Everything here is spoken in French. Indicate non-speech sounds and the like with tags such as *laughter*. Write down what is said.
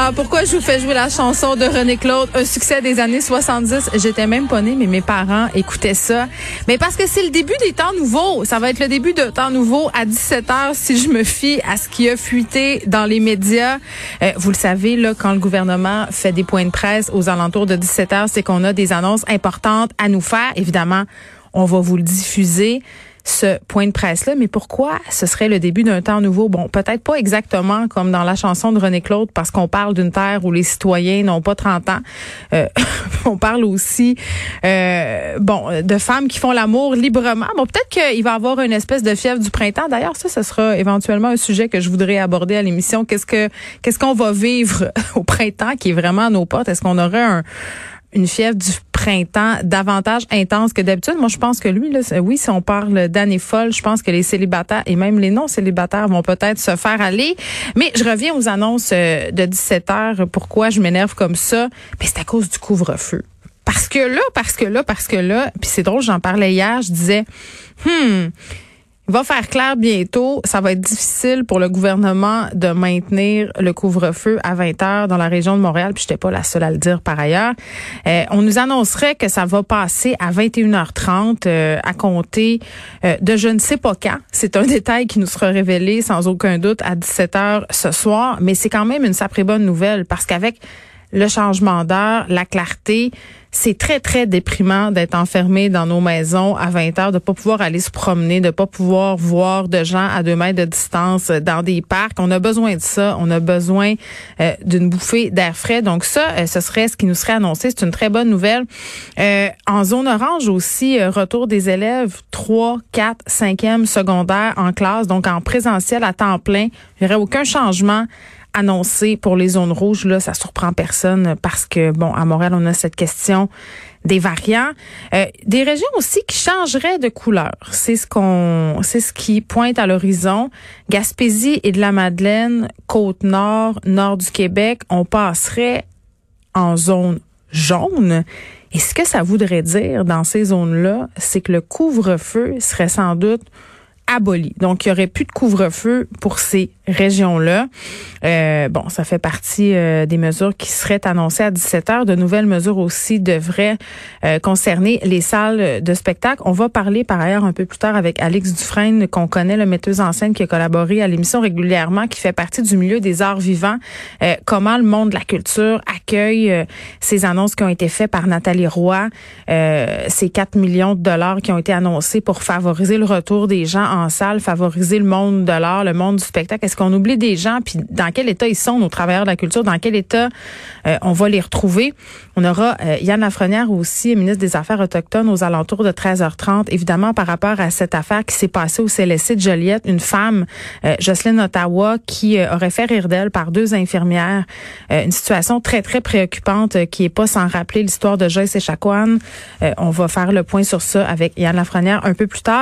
Ah, pourquoi je vous fais jouer la chanson de René Claude, un succès des années 70? J'étais même pas née, mais mes parents écoutaient ça. Mais parce que c'est le début des temps nouveaux. Ça va être le début de temps nouveau à 17 h si je me fie à ce qui a fuité dans les médias. Euh, vous le savez, là, quand le gouvernement fait des points de presse aux alentours de 17 h c'est qu'on a des annonces importantes à nous faire. Évidemment, on va vous le diffuser ce point de presse-là. Mais pourquoi ce serait le début d'un temps nouveau? Bon, peut-être pas exactement comme dans la chanson de René Claude, parce qu'on parle d'une terre où les citoyens n'ont pas 30 ans. Euh, *laughs* on parle aussi, euh, bon, de femmes qui font l'amour librement. Bon, peut-être qu'il va y avoir une espèce de fièvre du printemps. D'ailleurs, ça, ce sera éventuellement un sujet que je voudrais aborder à l'émission. Qu'est-ce que, qu'est-ce qu'on va vivre *laughs* au printemps qui est vraiment à nos portes? Est-ce qu'on aurait un, une fièvre du davantage intense que d'habitude. Moi, je pense que lui, là, oui, si on parle d'année folle, je pense que les célibataires et même les non-célibataires vont peut-être se faire aller. Mais je reviens aux annonces euh, de 17 heures. Pourquoi je m'énerve comme ça? C'est à cause du couvre-feu. Parce que là, parce que là, parce que là, puis c'est drôle, j'en parlais hier, je disais, hmm, va faire clair bientôt. Ça va être difficile pour le gouvernement de maintenir le couvre-feu à 20 heures dans la région de Montréal. Puis j'étais pas la seule à le dire par ailleurs. Euh, on nous annoncerait que ça va passer à 21h30 euh, à compter euh, de je ne sais pas quand. C'est un *laughs* détail qui nous sera révélé sans aucun doute à 17h ce soir. Mais c'est quand même une sacrée bonne nouvelle parce qu'avec le changement d'heure, la clarté, c'est très, très déprimant d'être enfermé dans nos maisons à 20 heures, de pas pouvoir aller se promener, de pas pouvoir voir de gens à deux mètres de distance dans des parcs. On a besoin de ça. On a besoin euh, d'une bouffée d'air frais. Donc ça, euh, ce serait ce qui nous serait annoncé. C'est une très bonne nouvelle. Euh, en zone orange aussi, retour des élèves 3, 4, 5e secondaire en classe, donc en présentiel à temps plein. Il n'y aurait aucun changement annoncé pour les zones rouges. Là, ça surprend personne parce que, bon, à Montréal, on a cette question des variants. Euh, des régions aussi qui changeraient de couleur. C'est ce qu'on, c'est ce qui pointe à l'horizon. Gaspésie et de la Madeleine, Côte-Nord, Nord du Québec, on passerait en zone jaune. Et ce que ça voudrait dire dans ces zones-là, c'est que le couvre-feu serait sans doute aboli. Donc, il y aurait plus de couvre-feu pour ces régions-là. Euh, bon, ça fait partie euh, des mesures qui seraient annoncées à 17 heures. De nouvelles mesures aussi devraient euh, concerner les salles de spectacle. On va parler par ailleurs un peu plus tard avec Alex Dufresne, qu'on connaît, le metteuse en scène qui a collaboré à l'émission régulièrement, qui fait partie du milieu des arts vivants. comment le monde de la culture accueille ces annonces qui ont été faites par Nathalie Roy, ces 4 millions de dollars qui ont été annoncés pour favoriser le retour des gens en salle, favoriser le monde de l'art, le monde du spectacle? Qu'on oublie des gens? Puis dans quel état ils sont, nos travailleurs de la culture? Dans quel état euh, on va les retrouver? On aura euh, Yann Lafrenière aussi, ministre des Affaires autochtones, aux alentours de 13h30. Évidemment, par rapport à cette affaire qui s'est passée au CLSC de Joliette, une femme, euh, Jocelyne Ottawa, qui aurait fait rire d'elle par deux infirmières. une situation très, très préoccupante qui est pas sans rappeler l'histoire de Joyce Echaquan. on va faire le point sur ça avec Yann Lafrenière un peu plus tard.